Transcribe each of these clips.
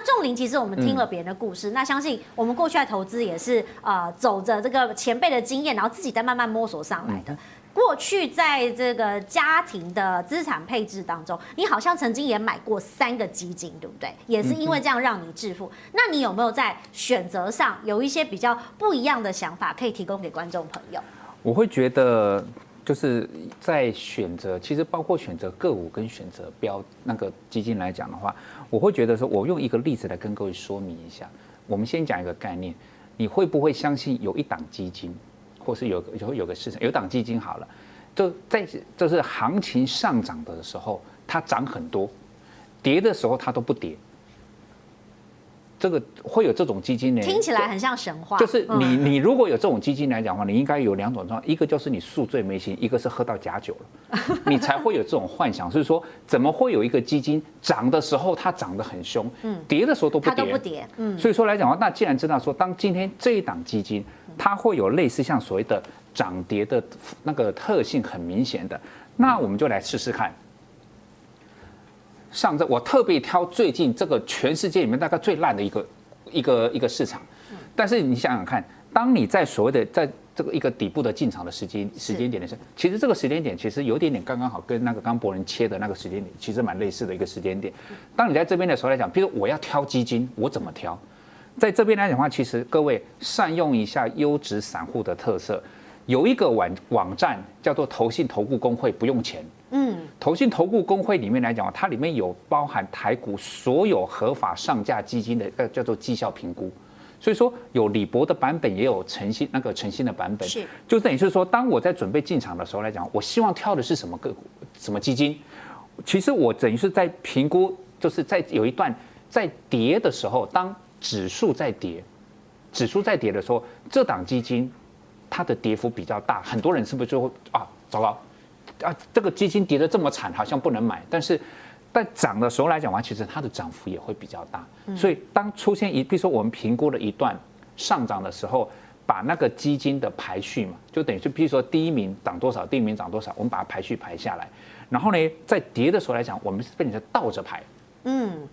仲林，其实我们听了别人的故事，嗯、那相信我们过去在投资也是呃走着这个前辈的经验，然后自己再慢慢摸索上来的。嗯过去在这个家庭的资产配置当中，你好像曾经也买过三个基金，对不对？也是因为这样让你致富。那你有没有在选择上有一些比较不一样的想法，可以提供给观众朋友？我会觉得，就是在选择，其实包括选择个股跟选择标那个基金来讲的话，我会觉得说，我用一个例子来跟各位说明一下。我们先讲一个概念，你会不会相信有一档基金？或是有有有个市场有档基金好了，就在就是行情上涨的时候，它涨很多；跌的时候它都不跌。这个会有这种基金呢？听起来很像神话。就是你你如果有这种基金来讲的话，你应该有两种状况：一个就是你宿醉没醒，一个是喝到假酒了，你才会有这种幻想。所以说，怎么会有一个基金涨的时候它涨得很凶，嗯，跌的时候都不跌，不跌，嗯。所以说来讲的话，那既然知道说，当今天这一档基金。它会有类似像所谓的涨跌的那个特性很明显的，那我们就来试试看。上证我特别挑最近这个全世界里面大概最烂的一个一个一个市场，但是你想想看，当你在所谓的在这个一个底部的进场的时间时间点的时候，其实这个时间点其实有点点刚刚好跟那个刚博人切的那个时间点其实蛮类似的一个时间点。当你在这边的时候来讲，比如我要挑基金，我怎么挑？在这边来讲的话，其实各位善用一下优质散户的特色，有一个网网站叫做投信投顾公会，不用钱。嗯，投信投顾公会里面来讲，它里面有包含台股所有合法上架基金的，呃，叫做绩效评估。所以说有李博的版本，也有诚信那个诚信的版本。是，就等于是说，当我在准备进场的时候来讲，我希望挑的是什么个股、什么基金？其实我等于是在评估，就是在有一段在跌的时候，当指数在跌，指数在跌的时候，这档基金它的跌幅比较大，很多人是不是就会啊，糟糕啊，这个基金跌得这么惨，好像不能买。但是在涨的时候来讲的话，其实它的涨幅也会比较大。所以当出现一，比如说我们评估了一段上涨的时候，把那个基金的排序嘛，就等于是，比如说第一名涨多少，第一名涨多少，我们把它排序排下来。然后呢，在跌的时候来讲，我们是变成倒着排。嗯。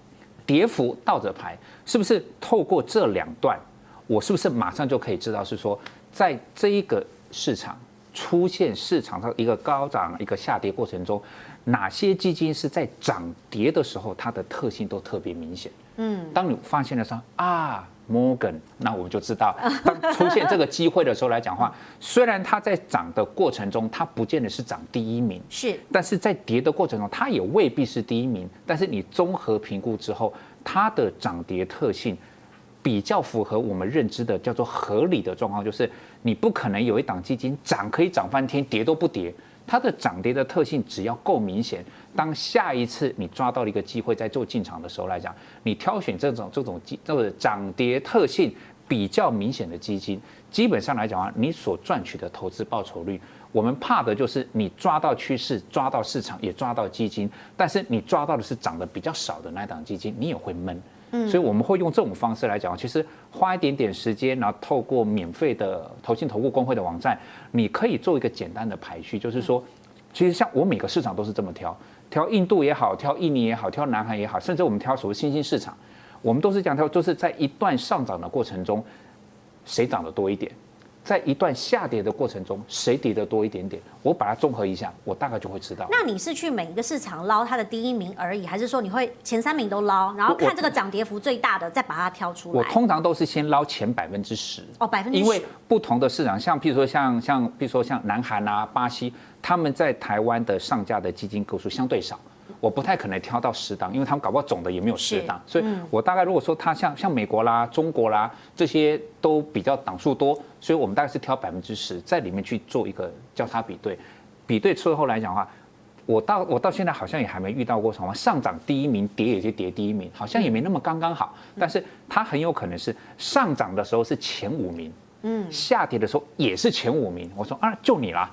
跌幅倒着排，是不是透过这两段，我是不是马上就可以知道是说，在这一个市场出现市场上一个高涨、一个下跌过程中，哪些基金是在涨跌的时候，它的特性都特别明显。嗯，当你发现了说啊。Morgan，那我们就知道，当出现这个机会的时候来讲话，虽然它在涨的过程中，它不见得是涨第一名，是，但是在跌的过程中，它也未必是第一名。但是你综合评估之后，它的涨跌特性比较符合我们认知的叫做合理的状况，就是你不可能有一档基金涨可以涨翻天，跌都不跌。它的涨跌的特性只要够明显，当下一次你抓到了一个机会在做进场的时候来讲，你挑选这种这种基这个涨跌特性比较明显的基金，基本上来讲啊，你所赚取的投资报酬率，我们怕的就是你抓到趋势、抓到市场、也抓到基金，但是你抓到的是涨得比较少的那一档基金，你也会闷。嗯，所以我们会用这种方式来讲，其实花一点点时间，然后透过免费的投信投顾工会的网站，你可以做一个简单的排序，就是说，其实像我每个市场都是这么挑，挑印度也好，挑印尼也好，挑南韩也好，甚至我们挑所谓新兴市场，我们都是这样挑，就是在一段上涨的过程中，谁涨得多一点。在一段下跌的过程中，谁跌的多一点点？我把它综合一下，我大概就会知道。那你是去每一个市场捞它的第一名而已，还是说你会前三名都捞，然后看这个涨跌幅最大的，再把它挑出来？我通常都是先捞前百分之十哦，百分之十。因为不同的市场，像譬如说像像譬如说像南韩啊、巴西，他们在台湾的上架的基金个数相对少。我不太可能挑到十档，因为他们搞不好总的也没有十档，所以我大概如果说它像像美国啦、中国啦这些都比较档数多，所以我们大概是挑百分之十在里面去做一个交叉比对，比对之后来讲的话，我到我到现在好像也还没遇到过什么上涨第一名，跌也就跌第一名，好像也没那么刚刚好，但是它很有可能是上涨的时候是前五名，嗯，下跌的时候也是前五名，我说啊，就你啦。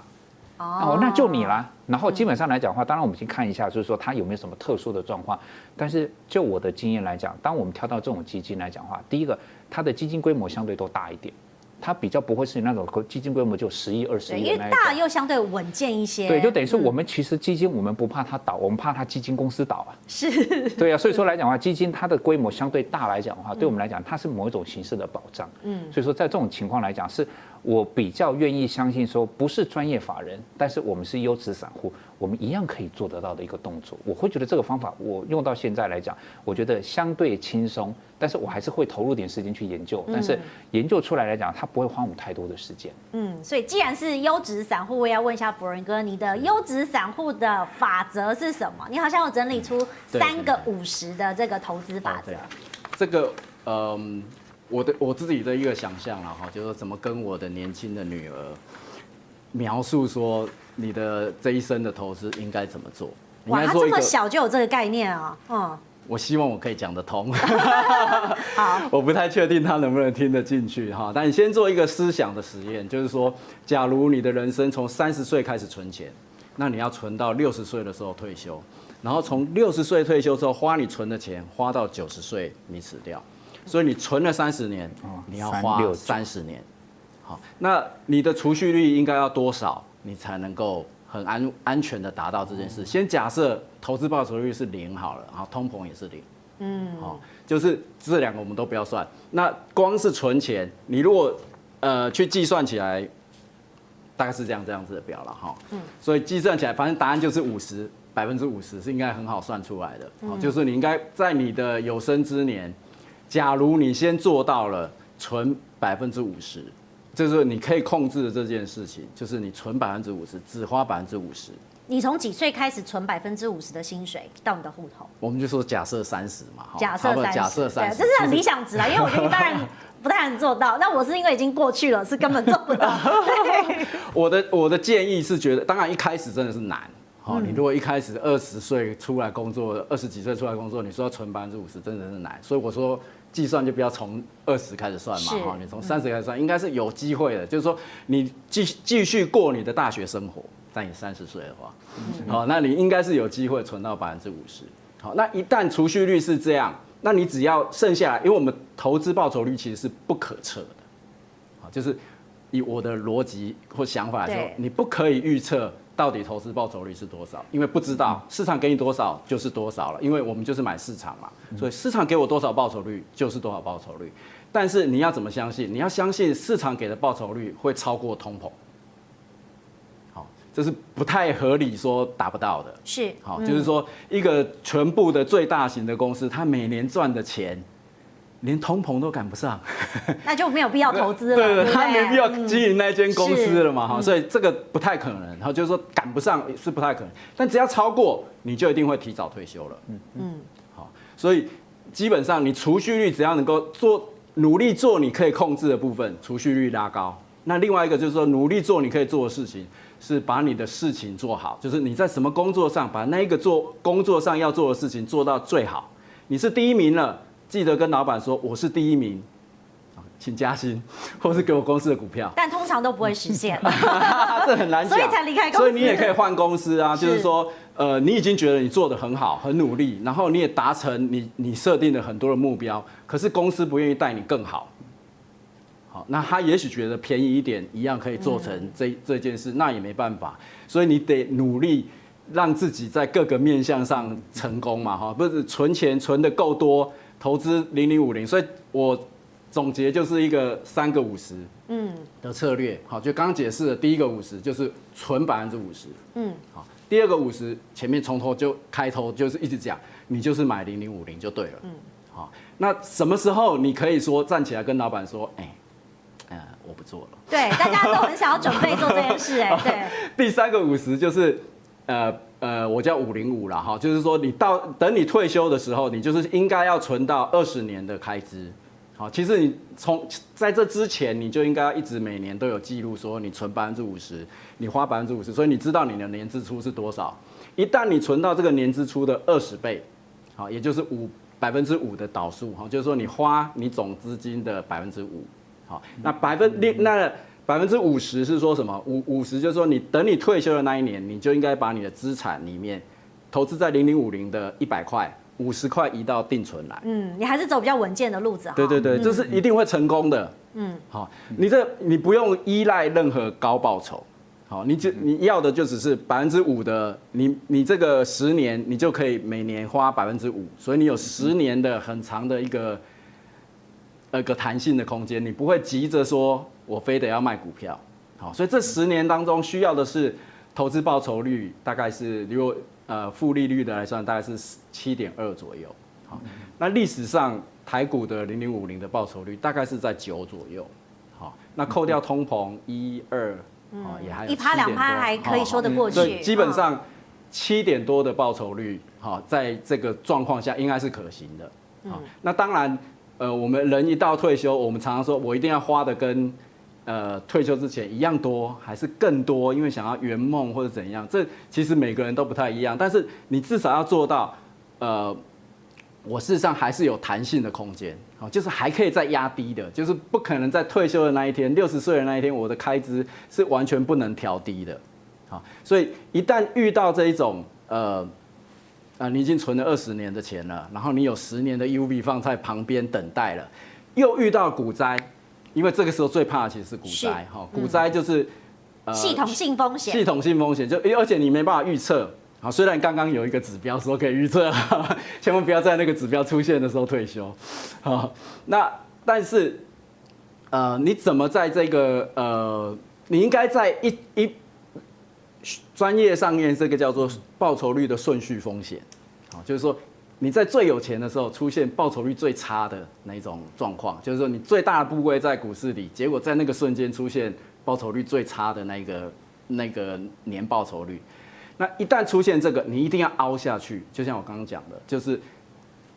哦，那就你啦。然后基本上来讲的话，当然我们先看一下，就是说它有没有什么特殊的状况。但是就我的经验来讲，当我们挑到这种基金来讲的话，第一个，它的基金规模相对都大一点，它比较不会是那种基金规模就十亿、二十亿，因为大又相对稳健一些。对，就等于说我们其实基金我们不怕它倒，我们怕它基金公司倒啊。是。对啊，所以说来讲的话，基金它的规模相对大来讲的话，对我们来讲它是某一种形式的保障。嗯。所以说在这种情况来讲是。我比较愿意相信说，不是专业法人，但是我们是优质散户，我们一样可以做得到的一个动作。我会觉得这个方法我用到现在来讲，我觉得相对轻松，但是我还是会投入点时间去研究。但是研究出来来讲，它不会花我们太多的时间。嗯，所以既然是优质散户，我也要问一下博仁哥，你的优质散户的法则是什么？你好像有整理出三个五十的这个投资法则。这个，嗯。我的我自己的一个想象了哈，就是怎么跟我的年轻的女儿描述说你的这一生的投资应该怎么做？哇，他这么小就有这个概念啊！嗯，我希望我可以讲得通。好，我不太确定他能不能听得进去哈。但你先做一个思想的实验，就是说，假如你的人生从三十岁开始存钱，那你要存到六十岁的时候退休，然后从六十岁退休之后花你存的钱花到九十岁你死掉。所以你存了三十年，你要花三十年，好，那你的储蓄率应该要多少，你才能够很安安全的达到这件事？先假设投资报酬率是零好了，然后通膨也是零，嗯，好，就是这两个我们都不要算。那光是存钱，你如果呃去计算起来，大概是这样这样子的表了哈，嗯，所以计算起来，反正答案就是五十百分之五十是应该很好算出来的，好，就是你应该在你的有生之年。假如你先做到了存百分之五十，就是你可以控制的这件事情，就是你存百分之五十，只花百分之五十。你从几岁开始存百分之五十的薪水到你的户头？我们就说假设三十嘛，假设三十，假设三十，这是很理想值啊，因为我觉得一般人不太能做到。那我是因为已经过去了，是根本做不到。我的我的建议是觉得，当然一开始真的是难。好，你如果一开始二十岁出来工作，二十几岁出来工作，你说要存百分之五十，真的是难。所以我说。计算就不要从二十开始算嘛，哈，你从三十开始算，应该是有机会的。就是说，你继继续过你的大学生活，在你三十岁的话，好，那你应该是有机会存到百分之五十。好，那一旦储蓄率是这样，那你只要剩下来，因为我们投资报酬率其实是不可测的，好，就是以我的逻辑或想法来说，你不可以预测。到底投资报酬率是多少？因为不知道市场给你多少就是多少了，因为我们就是买市场嘛，所以市场给我多少报酬率就是多少报酬率。但是你要怎么相信？你要相信市场给的报酬率会超过通膨。好，这是不太合理说达不到的。是，好，就是说一个全部的最大型的公司，它每年赚的钱。连通膨都赶不上，那就没有必要投资了。对对，他没必要经营那间公司了嘛，哈，所以这个不太可能。然后就是说赶不上是不太可能，但只要超过，你就一定会提早退休了。嗯嗯，好，所以基本上你储蓄率只要能够做努力做你可以控制的部分，储蓄率拉高。那另外一个就是说努力做你可以做的事情，是把你的事情做好，就是你在什么工作上把那一个做工作上要做的事情做到最好，你是第一名了。记得跟老板说我是第一名，请加薪，或是给我公司的股票。但通常都不会实现，这很难讲，所以才离开公司。所以你也可以换公司啊，就是说，呃，你已经觉得你做的很好，很努力，然后你也达成你你设定的很多的目标，可是公司不愿意带你更好。好，那他也许觉得便宜一点，一样可以做成这这件事，那也没办法。所以你得努力让自己在各个面向上成功嘛，哈，不是存钱存的够多。投资零零五零，所以我总结就是一个三个五十，嗯，的策略。好，就刚刚解释的第一个五十就是存百分之五十，嗯，好，第二个五十前面从头就开头就是一直讲，你就是买零零五零就对了，嗯，好，那什么时候你可以说站起来跟老板说，哎，呃，我不做了，对，大家都很想要准备做这件事，哎，对，第三个五十就是，呃。呃，我叫五零五了哈，就是说你到等你退休的时候，你就是应该要存到二十年的开支。好，其实你从在这之前，你就应该一直每年都有记录，说你存百分之五十，你花百分之五十，所以你知道你的年支出是多少。一旦你存到这个年支出的二十倍，好，也就是五百分之五的倒数哈，就是说你花你总资金的百分之五。好，那百分那那。百分之五十是说什么？五五十就是说，你等你退休的那一年，你就应该把你的资产里面投资在零零五零的一百块，五十块移到定存来。嗯，你还是走比较稳健的路子。对对对，这是一定会成功的。嗯，好，你这你不用依赖任何高报酬。好，你就你要的就只是百分之五的，你你这个十年你就可以每年花百分之五，所以你有十年的很长的一个呃个弹性的空间，你不会急着说我非得要卖股票。好，所以这十年当中需要的是投资报酬率大概是如果呃负利率的来算大概是七点二左右。好，那历史上台股的零零五零的报酬率大概是在九左右。好，那扣掉通膨一二。哦，也还一趴两趴还可以说得过去。对，基本上七点多的报酬率，哈，在这个状况下应该是可行的。好，那当然，呃，我们人一到退休，我们常常说我一定要花的跟呃退休之前一样多，还是更多，因为想要圆梦或者怎样。这其实每个人都不太一样，但是你至少要做到，呃。我事实上还是有弹性的空间，好，就是还可以再压低的，就是不可能在退休的那一天，六十岁的那一天，我的开支是完全不能调低的，好，所以一旦遇到这一种，呃，啊，你已经存了二十年的钱了，然后你有十年的 UV 放在旁边等待了，又遇到股灾，因为这个时候最怕的其实是股灾，哈，股灾就是呃系统性风险，系统性风险就而且你没办法预测。好，虽然刚刚有一个指标说可以预测，千万不要在那个指标出现的时候退休。好，那但是，呃，你怎么在这个呃，你应该在一一专业上面这个叫做报酬率的顺序风险。好，就是说你在最有钱的时候出现报酬率最差的那种状况，就是说你最大的部位在股市里，结果在那个瞬间出现报酬率最差的那个那个年报酬率。那一旦出现这个，你一定要凹下去。就像我刚刚讲的，就是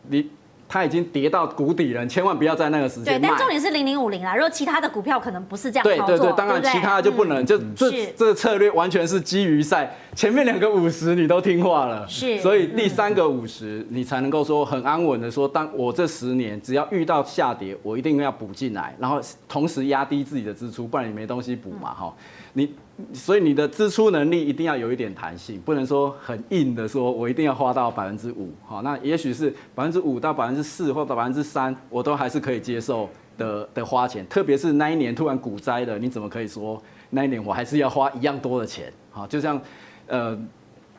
你它已经跌到谷底了，千万不要在那个时间卖。对，但重点是零零五零啊，如果其他的股票可能不是这样对对对，当然其他的就不能。嗯、就这这策略完全是基于在前面两个五十你都听话了，是，所以第三个五十你才能够说很安稳的说，当我这十年只要遇到下跌，我一定要补进来，然后同时压低自己的支出，不然你没东西补嘛，哈、嗯，你。所以你的支出能力一定要有一点弹性，不能说很硬的说，我一定要花到百分之五，好，那也许是百分之五到百分之四或者百分之三，我都还是可以接受的的花钱。特别是那一年突然股灾了，你怎么可以说那一年我还是要花一样多的钱？好，就像呃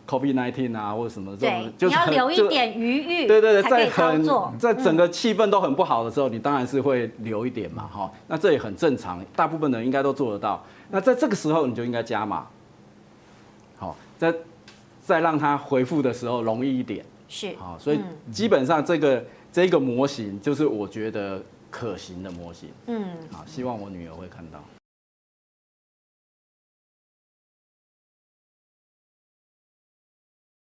，COVID-19 啊或者什么这种，对，你要留一点余裕，对对对，在很在整个气氛都很不好的时候，你当然是会留一点嘛，哈，那这也很正常，大部分人应该都做得到。那在这个时候，你就应该加码，好，在再让它回复的时候容易一点，是，好，所以基本上这个这个模型就是我觉得可行的模型，嗯，好，希望我女儿会看到。